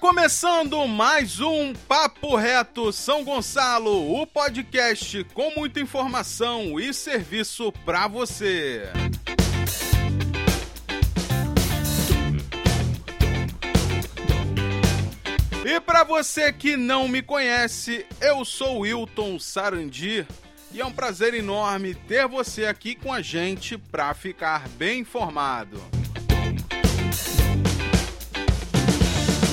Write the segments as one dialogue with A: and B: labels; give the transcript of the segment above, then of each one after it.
A: começando mais um Papo Reto São Gonçalo, o podcast com muita informação e serviço para você. E para você que não me conhece, eu sou Wilton Sarandi e é um prazer enorme ter você aqui com a gente para ficar bem informado.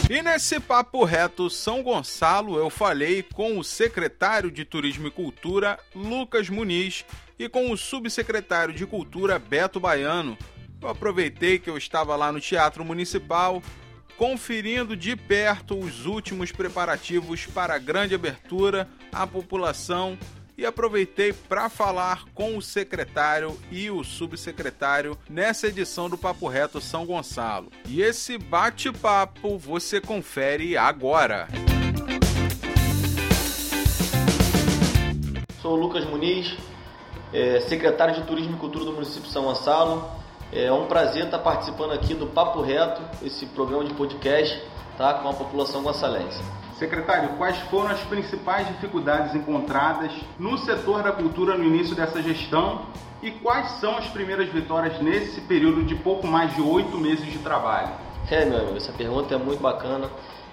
A: E nesse papo reto São Gonçalo, eu falei com o secretário de Turismo e Cultura, Lucas Muniz, e com o subsecretário de Cultura, Beto Baiano. Eu aproveitei que eu estava lá no Teatro Municipal, conferindo de perto os últimos preparativos para a grande abertura à população e aproveitei para falar com o secretário e o subsecretário nessa edição do Papo Reto São Gonçalo. E esse bate-papo você confere agora.
B: Sou o Lucas Muniz, é, secretário de Turismo e Cultura do município de São Gonçalo. É um prazer estar participando aqui do Papo Reto, esse programa de podcast, tá, com a população gonçalense.
A: Secretário, quais foram as principais dificuldades encontradas no setor da cultura no início dessa gestão e quais são as primeiras vitórias nesse período de pouco mais de oito meses de trabalho?
B: É, meu amigo, essa pergunta é muito bacana.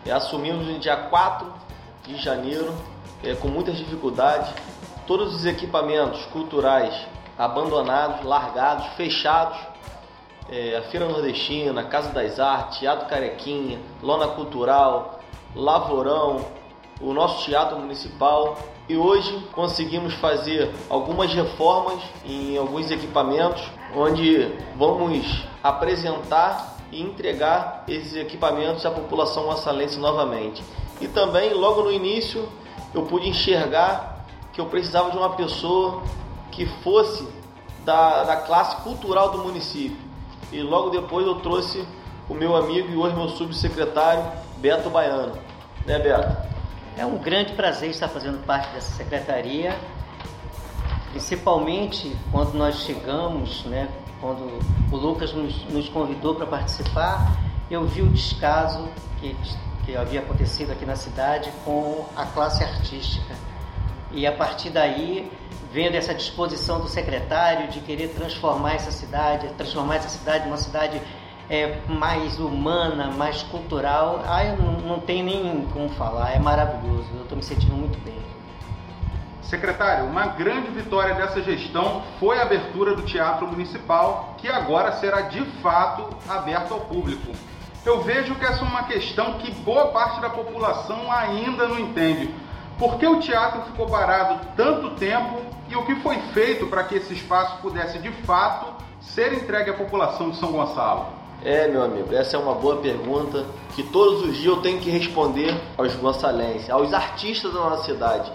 B: É, assumimos no dia 4 de janeiro, é, com muitas dificuldades, todos os equipamentos culturais abandonados, largados, fechados. É, a Feira Nordestina, Casa das Artes, Teatro Carequinha, Lona Cultural, Lavorão, o nosso teatro municipal e hoje conseguimos fazer algumas reformas em alguns equipamentos onde vamos apresentar e entregar esses equipamentos à população maçalense novamente. E também logo no início eu pude enxergar que eu precisava de uma pessoa que fosse da, da classe cultural do município. E logo depois eu trouxe o meu amigo e hoje meu subsecretário, Beto Baiano. Né, Beto?
C: É um grande prazer estar fazendo parte dessa secretaria, principalmente quando nós chegamos, né, quando o Lucas nos, nos convidou para participar, eu vi o descaso que, que havia acontecido aqui na cidade com a classe artística. E a partir daí, vendo essa disposição do secretário de querer transformar essa cidade, transformar essa cidade numa cidade é, mais humana, mais cultural, ah, eu não, não tem nem como falar, é maravilhoso, eu estou me sentindo muito bem.
A: Secretário, uma grande vitória dessa gestão foi a abertura do Teatro Municipal, que agora será de fato aberto ao público. Eu vejo que essa é uma questão que boa parte da população ainda não entende. Por que o teatro ficou parado tanto tempo e o que foi feito para que esse espaço pudesse de fato ser entregue à população de São Gonçalo?
B: É, meu amigo, essa é uma boa pergunta que todos os dias eu tenho que responder aos gonçalenses, aos artistas da nossa cidade.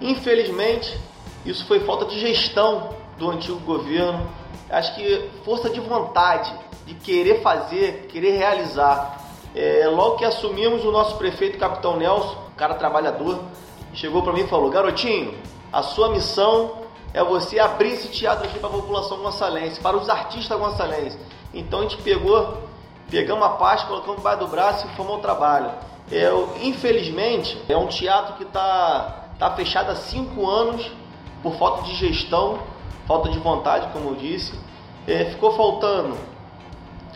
B: Infelizmente, isso foi falta de gestão do antigo governo. Acho que força de vontade, de querer fazer, querer realizar. É, logo que assumimos o nosso prefeito, Capitão Nelson, cara trabalhador, chegou para mim e falou: Garotinho, a sua missão é você abrir esse teatro aqui para a população gonçalense, para os artistas gonçalenses. Então a gente pegou, pegamos a pasta, colocamos debaixo do braço e fomos ao trabalho. É, infelizmente, é um teatro que está tá fechado há cinco anos por falta de gestão, falta de vontade, como eu disse. É, ficou faltando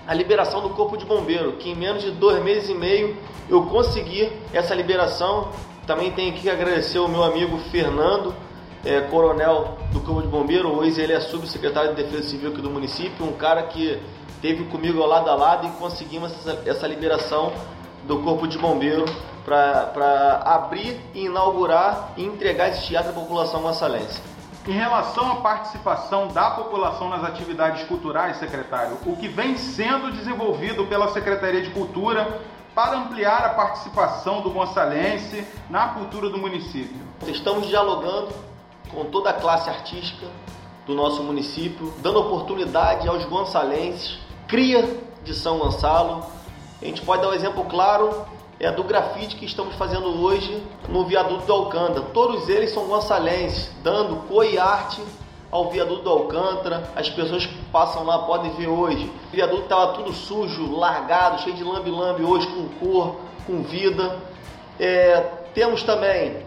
B: a liberação do Corpo de Bombeiro, que em menos de dois meses e meio eu consegui essa liberação. Também tenho que agradecer o meu amigo Fernando, é, coronel do Corpo de Bombeiro, hoje ele é subsecretário de Defesa Civil aqui do município, um cara que teve comigo ao lado a lado e conseguimos essa, essa liberação do Corpo de Bombeiro para abrir, inaugurar e entregar esse teatro à população maçalense.
A: Em relação à participação da população nas atividades culturais, secretário, o que vem sendo desenvolvido pela Secretaria de Cultura para ampliar a participação do gonçalense na cultura do município?
B: Estamos dialogando com toda a classe artística do nosso município, dando oportunidade aos gonçalenses cria de São Gonçalo. A gente pode dar um exemplo claro é do grafite que estamos fazendo hoje no viaduto do Alcântara. Todos eles são gonçalenses, dando cor e arte ao viaduto do Alcântara. As pessoas que passam lá podem ver hoje. O viaduto estava tudo sujo, largado, cheio de lambe-lambe hoje, com cor, com vida. É, temos também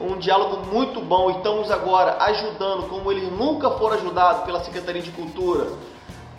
B: um diálogo muito bom e estamos agora ajudando, como eles nunca foram ajudados pela Secretaria de Cultura,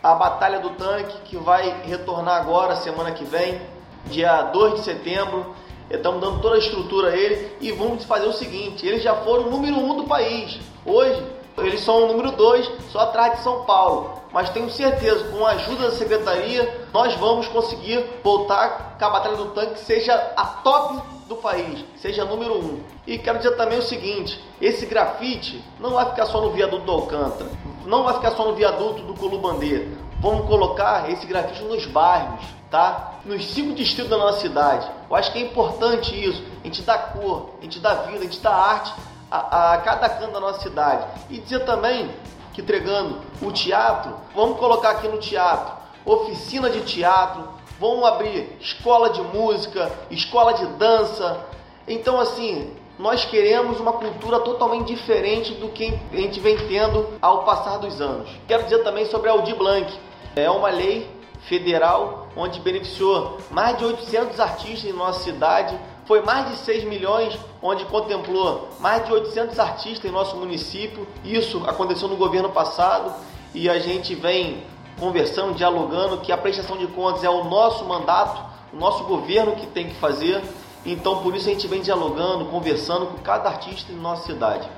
B: a Batalha do Tanque, que vai retornar agora, semana que vem, dia 2 de setembro. Estamos dando toda a estrutura a ele e vamos fazer o seguinte: eles já foram o número um do país. Hoje, eles são o número dois, só atrás de São Paulo. Mas tenho certeza, com a ajuda da secretaria, nós vamos conseguir voltar com a Batalha do Tanque seja a top do país, seja número um. E quero dizer também o seguinte: esse grafite não vai ficar só no viaduto do Alcântara, não vai ficar só no viaduto do Colubandê. Vamos colocar esse grafite nos bairros, tá? Nos cinco distritos da nossa cidade. Eu acho que é importante isso. A gente dá cor, a gente dá vida, a gente dá arte a, a cada canto da nossa cidade. E dizer também que entregando o teatro, vamos colocar aqui no teatro oficina de teatro, vamos abrir escola de música, escola de dança. Então, assim, nós queremos uma cultura totalmente diferente do que a gente vem tendo ao passar dos anos. Quero dizer também sobre a Aldir Blanc. É uma lei federal onde beneficiou mais de 800 artistas em nossa cidade. Foi mais de 6 milhões, onde contemplou mais de 800 artistas em nosso município. Isso aconteceu no governo passado e a gente vem conversando, dialogando que a prestação de contas é o nosso mandato, o nosso governo que tem que fazer. Então, por isso a gente vem dialogando, conversando com cada artista em nossa cidade.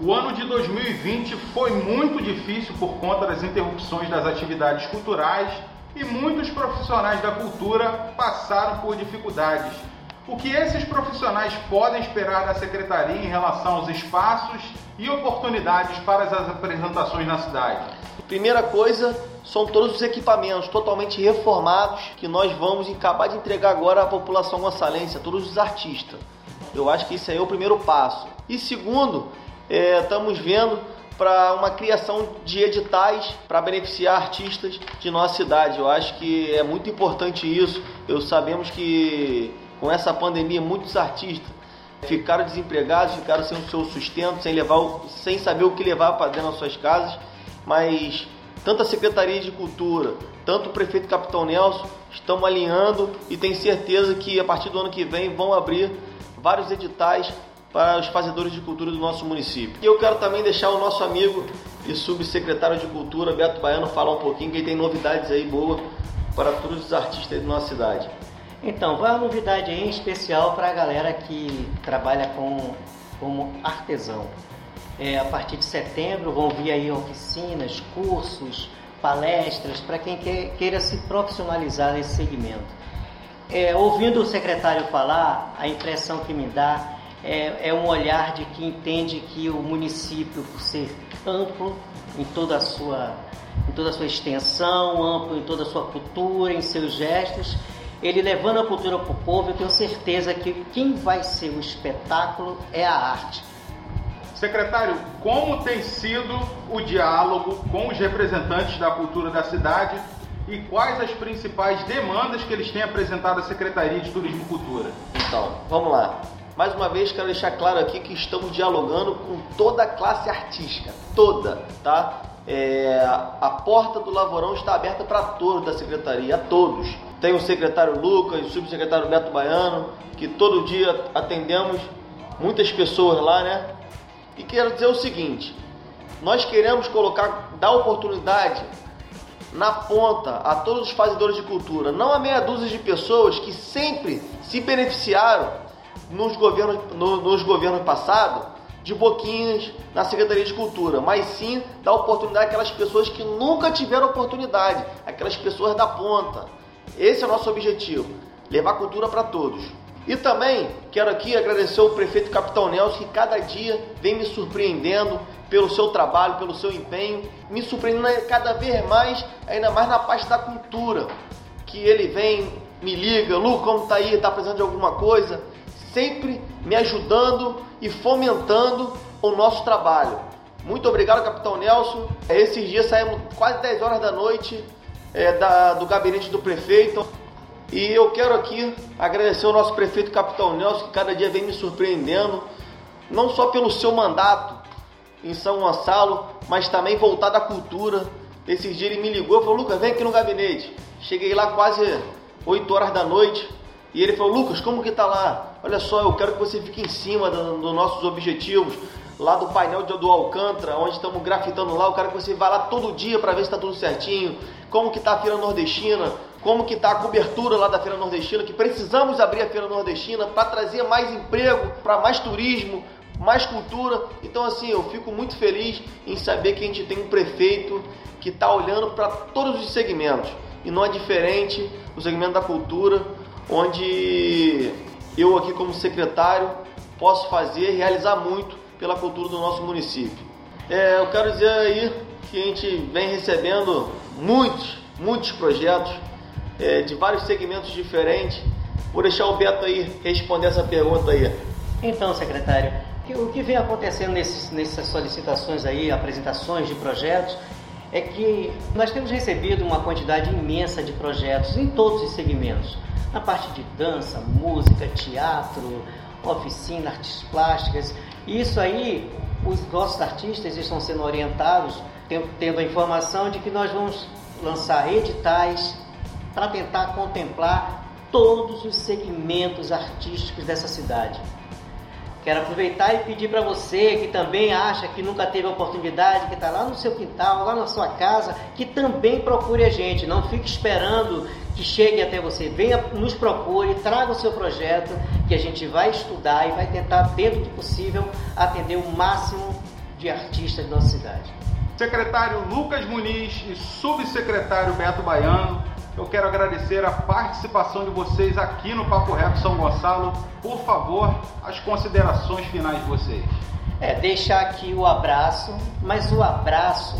A: O ano de 2020 foi muito difícil por conta das interrupções das atividades culturais e muitos profissionais da cultura passaram por dificuldades. O que esses profissionais podem esperar da secretaria em relação aos espaços e oportunidades para as apresentações na cidade?
B: Primeira coisa, são todos os equipamentos totalmente reformados que nós vamos acabar de entregar agora à população gonçalense, a todos os artistas. Eu acho que isso aí é o primeiro passo. E segundo, é, estamos vendo para uma criação de editais para beneficiar artistas de nossa cidade. Eu acho que é muito importante isso. Eu sabemos que com essa pandemia muitos artistas ficaram desempregados, ficaram sem o seu sustento, sem levar, sem saber o que levar para dentro das suas casas, mas tanto a Secretaria de Cultura, tanto o prefeito Capitão Nelson estão alinhando e tenho certeza que a partir do ano que vem vão abrir vários editais para os fazedores de cultura do nosso município. E eu quero também deixar o nosso amigo e subsecretário de Cultura, Beto Baiano, falar um pouquinho, que ele tem novidades aí boas para todos os artistas da nossa cidade.
C: Então, vai uma novidade aí em especial para a galera que trabalha com, como artesão. É, a partir de setembro vão vir aí oficinas, cursos, palestras para quem queira se profissionalizar nesse segmento. É, ouvindo o secretário falar, a impressão que me dá é, é um olhar de que entende que o município, por ser amplo em toda a sua, em toda a sua extensão, amplo em toda a sua cultura, em seus gestos, ele levando a cultura para o povo, eu tenho certeza que quem vai ser o espetáculo é a arte.
A: Secretário, como tem sido o diálogo com os representantes da cultura da cidade e quais as principais demandas que eles têm apresentado à Secretaria de Turismo e Cultura?
B: Então, vamos lá. Mais uma vez, quero deixar claro aqui que estamos dialogando com toda a classe artística, toda, tá? É, a porta do Lavorão está aberta para todos da secretaria, a todos. Tem o secretário Lucas, o subsecretário Beto Baiano, que todo dia atendemos muitas pessoas lá, né? E quero dizer o seguinte: nós queremos colocar, dar oportunidade na ponta a todos os fazedores de cultura, não a meia dúzia de pessoas que sempre se beneficiaram nos governos, no, nos governos passados de boquinhas na Secretaria de Cultura, mas sim dar oportunidade àquelas pessoas que nunca tiveram oportunidade, aquelas pessoas da ponta. Esse é o nosso objetivo, levar cultura para todos. E também quero aqui agradecer ao prefeito Capitão Nelson, que cada dia vem me surpreendendo pelo seu trabalho, pelo seu empenho, me surpreendendo cada vez mais, ainda mais na parte da cultura, que ele vem, me liga, Lu, como tá aí, tá precisando de alguma coisa? sempre me ajudando e fomentando o nosso trabalho. Muito obrigado, Capitão Nelson. Esses dias saímos quase 10 horas da noite é, da, do gabinete do prefeito. E eu quero aqui agradecer ao nosso prefeito Capitão Nelson, que cada dia vem me surpreendendo, não só pelo seu mandato em São Gonçalo, mas também voltado à cultura. Esses dias ele me ligou e falou: Lucas, vem aqui no gabinete. Cheguei lá quase 8 horas da noite E ele falou, Lucas, como que tá lá? Olha só, eu quero que você fique em cima dos do nossos objetivos, lá do painel do Alcântara, onde estamos grafitando lá, eu quero que você vá lá todo dia para ver se está tudo certinho, como que tá a feira nordestina, como que está a cobertura lá da feira nordestina, que precisamos abrir a feira nordestina para trazer mais emprego, para mais turismo, mais cultura. Então assim, eu fico muito feliz em saber que a gente tem um prefeito que está olhando para todos os segmentos e não é diferente o segmento da cultura, onde eu aqui como secretário posso fazer realizar muito pela cultura do nosso município. É, eu quero dizer aí que a gente vem recebendo muitos, muitos projetos é, de vários segmentos diferentes. Vou deixar o Beto aí responder essa pergunta aí.
C: Então, secretário, o que vem acontecendo nesses, nessas solicitações aí, apresentações de projetos, é que nós temos recebido uma quantidade imensa de projetos em todos os segmentos. Na parte de dança, música, teatro, oficina, artes plásticas. Isso aí, os nossos artistas estão sendo orientados, tendo a informação de que nós vamos lançar editais para tentar contemplar todos os segmentos artísticos dessa cidade. Quero aproveitar e pedir para você que também acha que nunca teve oportunidade, que está lá no seu quintal, lá na sua casa, que também procure a gente. Não fique esperando que chegue até você. Venha, nos procure, traga o seu projeto, que a gente vai estudar e vai tentar, dentro do possível, atender o máximo de artistas da nossa cidade.
A: Secretário Lucas Muniz e subsecretário Beto Baiano eu quero agradecer a participação de vocês aqui no Papo Reto São Gonçalo. Por favor, as considerações finais de vocês.
C: É, deixar aqui o abraço, mas o abraço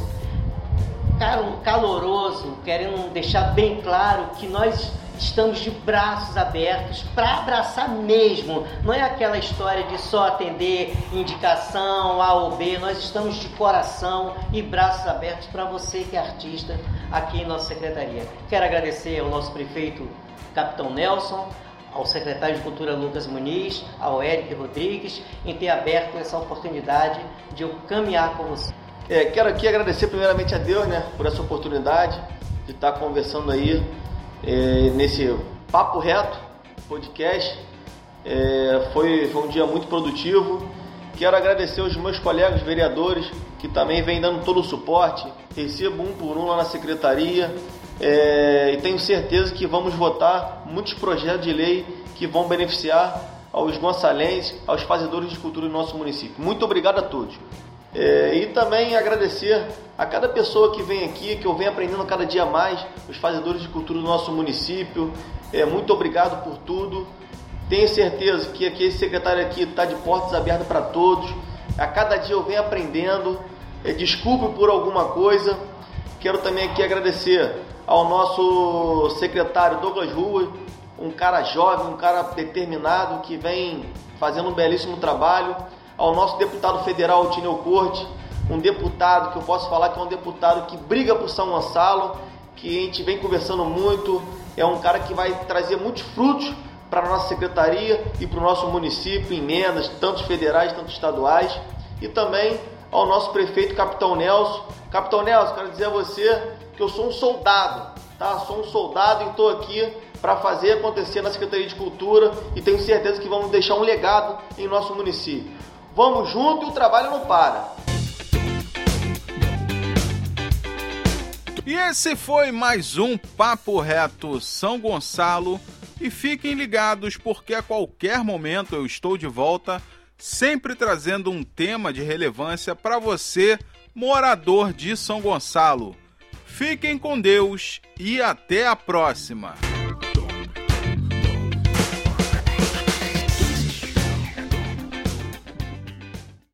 C: caloroso, querendo deixar bem claro que nós estamos de braços abertos para abraçar mesmo. Não é aquela história de só atender indicação A ou B. Nós estamos de coração e braços abertos para você que é artista aqui em nossa secretaria. Quero agradecer ao nosso prefeito Capitão Nelson, ao secretário de Cultura Lucas Muniz, ao Eric Rodrigues, em ter aberto essa oportunidade de eu caminhar com você.
B: É, quero aqui agradecer primeiramente a Deus, né, por essa oportunidade de estar conversando aí é, nesse papo reto podcast. É, foi, foi um dia muito produtivo. Quero agradecer aos meus colegas vereadores que também vêm dando todo o suporte. Recebo um por um lá na secretaria é, e tenho certeza que vamos votar muitos projetos de lei que vão beneficiar aos gonçalenses, aos fazedores de cultura do nosso município. Muito obrigado a todos. É, e também agradecer a cada pessoa que vem aqui, que eu venho aprendendo cada dia mais, os fazedores de cultura do nosso município. É, muito obrigado por tudo. Tenho certeza que aqui esse secretário aqui está de portas abertas para todos. A cada dia eu venho aprendendo. É, desculpe por alguma coisa. Quero também aqui agradecer ao nosso secretário Douglas Rua, um cara jovem, um cara determinado que vem fazendo um belíssimo trabalho ao nosso deputado federal Tineu Corte, um deputado que eu posso falar que é um deputado que briga por São Gonçalo, que a gente vem conversando muito, é um cara que vai trazer muitos frutos para a nossa secretaria e para o nosso município, emendas, tanto federais, tanto estaduais, e também ao nosso prefeito Capitão Nelson. Capitão Nelson, quero dizer a você que eu sou um soldado, tá? Sou um soldado e estou aqui para fazer acontecer na Secretaria de Cultura e tenho certeza que vamos deixar um legado em nosso município. Vamos junto e o trabalho não para.
A: E esse foi mais um Papo Reto São Gonçalo. E fiquem ligados porque a qualquer momento eu estou de volta, sempre trazendo um tema de relevância para você, morador de São Gonçalo. Fiquem com Deus e até a próxima!